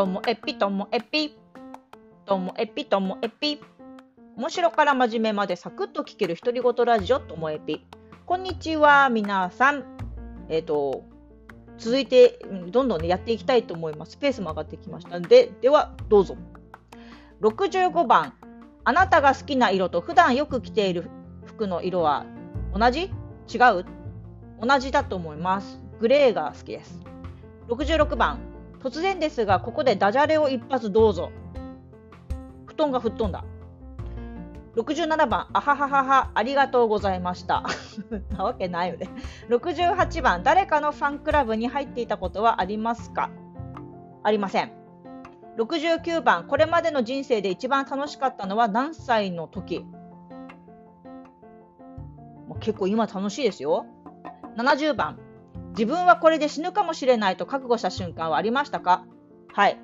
ともえぴともえぴ。ともえぴともえぴ。面白から真面目までサクッと聞ける独り言ラジオともえぴ。こんにちは、皆さん。えっ、と、続いて、どんどん、ね、やっていきたいと思います。ペースも上がってきましたので、では、どうぞ。65番、あなたが好きな色と普段よく着ている服の色は同じ？違う？同じだと思います。グレーが好きです。66番、突然ですが、ここでダジャレを一発どうぞ。布団が吹っ飛んだ。67番、あはははは、ありがとうございました。なわけないよね。68番、誰かのファンクラブに入っていたことはありますか？ありません。69番、これまでの人生で一番楽しかったのは何歳の時？結構今楽しいですよ。70番、自分はこれで死ぬかもしれないと覚悟した瞬間はありましたか？はい。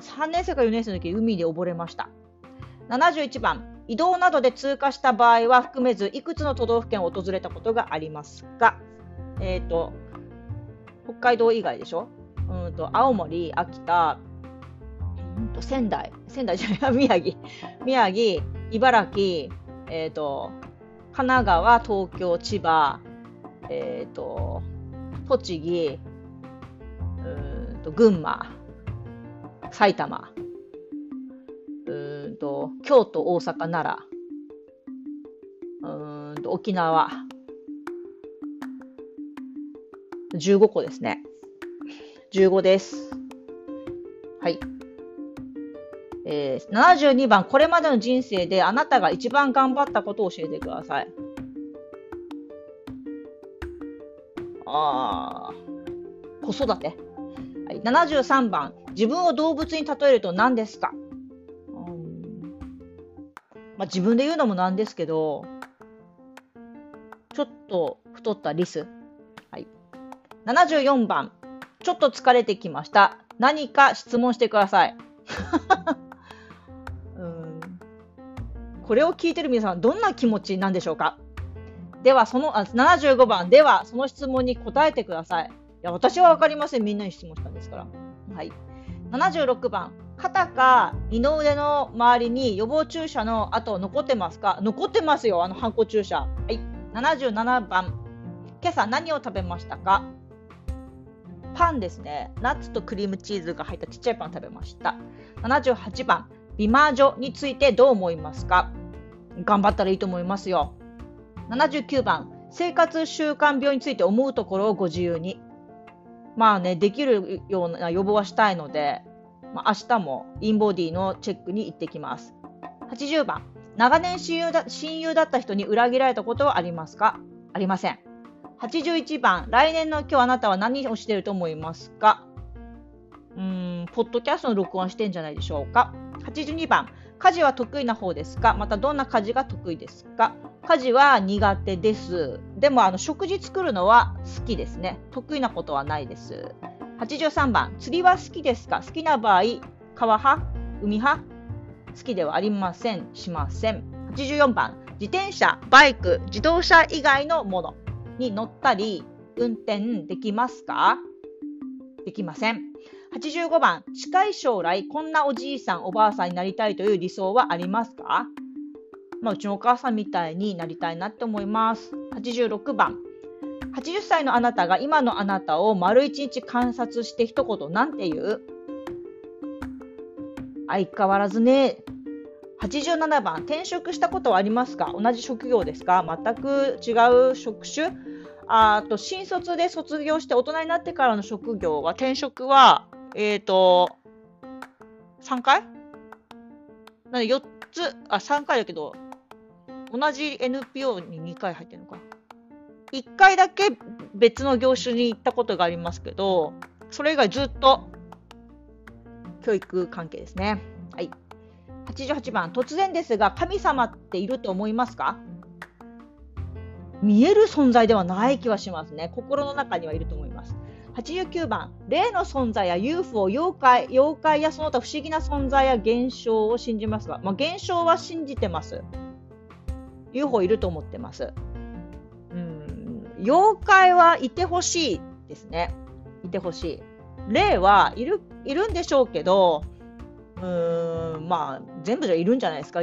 3年生か4年生の時、海で溺れました。71番、移動などで通過した場合は含めず、いくつの都道府県を訪れたことがありますか？えっ、ー、と、北海道以外でしょ？うんと、青森、秋田、うんと仙台、仙台じゃない、宮城、宮城、茨城、えっ、ー、と、神奈川、東京、千葉、えっ、ー、と、栃木、うんと群馬、埼玉、うんと京都、大阪、奈良、うんと沖縄、15個ですね。15です。はい。えー、72番、これまでの人生であなたが一番頑張ったことを教えてください。あ子育て。73番、自分を動物に例えると何ですか、うん。まあ、自分で言うのもなんですけど、ちょっと太ったリス。はい、74番、ちょっと疲れてきました。何か質問してください。うん。これを聞いてる皆さん、どんな気持ちなんでしょうか？では、その、あ、75番、では、その質問に答えてください。いや、私はわかりません。みんなに質問したんですから。はい。76番、肩か二の腕の周りに予防注射の跡残ってますか？残ってますよ、あの、ハンコ注射。はい。77番、今朝何を食べましたか？パンですね。ナッツとクリームチーズが入ったちっちゃいパン食べました。78番、美魔女についてどう思いますか？頑張ったらいいと思いますよ。79番、生活習慣病について思うところをご自由に。まあね、できるような予防はしたいので、まあ、明日もインボディのチェックに行ってきます。80番、長年親友だ親友だった人に裏切られたことはありますか？ありません。81番、来年の今日あなたは何をしてると思いますか？うーん、ポッドキャストの録音してんじゃないでしょうか？82番、家事は得意な方ですか？またどんな家事が得意ですか？家事は苦手です。でもあの食事作るのは好きですね。得意なことはないです。83番、釣りは好きですか？好きな場合、川派？海派？好きではありません。しません。84番、自転車、バイク、自動車以外のものに乗ったり、運転できますか？できません。85番、近い将来、こんなおじいさん、おばあさんになりたいという理想はありますか？まあ、うちのお母さんみたいになりたいなって思います。86番、80歳のあなたが今のあなたを丸一日観察して一言なんて言う？相変わらずね。87番、転職したことはありますか？同じ職業ですか？全く違う職種？あと、新卒で卒業して大人になってからの職業は、転職は、えっ、ー、と、3回？なので4つ、あ、3回だけど、同じ NPO に2回入ってるのか。1回だけ別の業種に行ったことがありますけど、それ以外ずっと教育関係ですね。はい。88番、突然ですが、神様っていると思いますか？見える存在ではない気はしますね。心の中にはいると思います。89番、霊の存在や UFO、妖怪、妖怪やその他不思議な存在や現象を信じますが、まあ、現象は信じてます。UFO いると思ってます。うん、妖怪はいてほしいですね。いてほしい。霊はいるいるんでしょうけど、うーん、まあ、全部じゃいるんじゃないですか。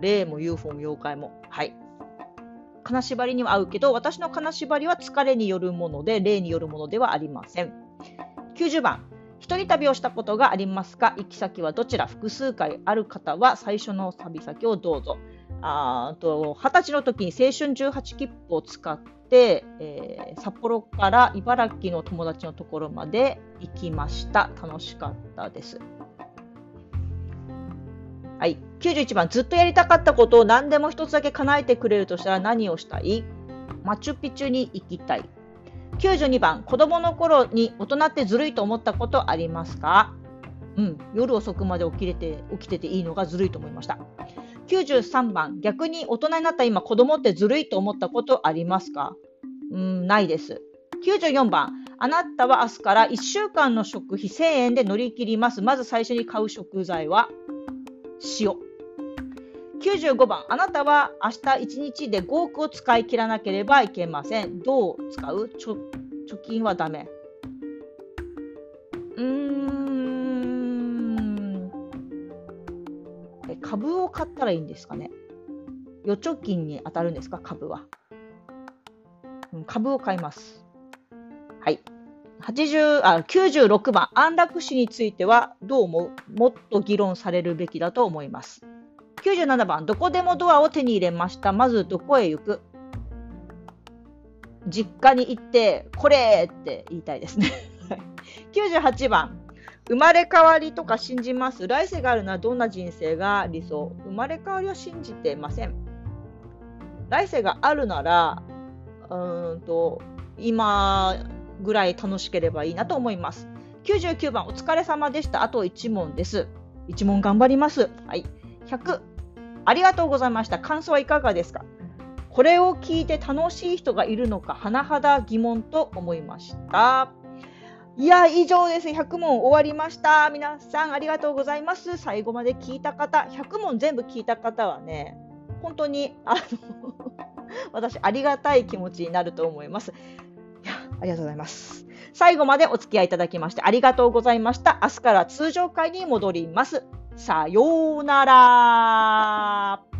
霊も UFO も妖怪も。はい。金縛りには合うけど、私の金縛りは疲れによるもので、霊によるものではありません。90番。一人旅をしたことがありますか？行き先はどちら？複数回ある方は最初の旅先をどうぞ。あと20歳の時に青春18切符を使って、えー、札幌から茨城の友達のところまで行きました。楽しかったです。はい。91番、ずっとやりたかったことを何でも一つだけ叶えてくれるとしたら何をしたいマチュピチュに行きたい。92番、子供の頃に大人ってずるいと思ったことありますかうん、夜遅くまで起きれて起きてていいのがずるいと思いました。93番、逆に大人になった今、子供ってずるいと思ったことありますか？うん、ないです。94番、あなたは明日から1週間の食費1000円で乗り切ります。まず最初に買う食材は塩。95番、あなたは明日1日で5億を使い切らなければいけません。どう使う？貯金はダメ。株を買ったらいいんですかね？預貯金に当たるんですか、株は。株を買います。はい。80あ96番、安楽死についてはどう思う？もっと議論されるべきだと思います。97番、どこでもドアを手に入れました。まずどこへ行く？実家に行って、これって言いたいですね。98番、生まれ変わりとか信じます。来世があるのはどんな人生が理想？生まれ変わりは信じてません。来世があるなら、うんと、今ぐらい楽しければいいなと思います。99番、お疲れ様でした。あと1問です。1問頑張ります。はい。100、ありがとうございました。感想はいかがですか？これを聞いて楽しい人がいるのか、甚だ疑問と思いました。いや、以上です。100問終わりました。皆さんありがとうございます。最後まで聞いた方、100問全部聞いた方はね、本当に、あの 私、ありがたい気持ちになると思います。いや、ありがとうございます。最後までお付き合いいただきましてありがとうございました。明日から通常会に戻ります。さようなら。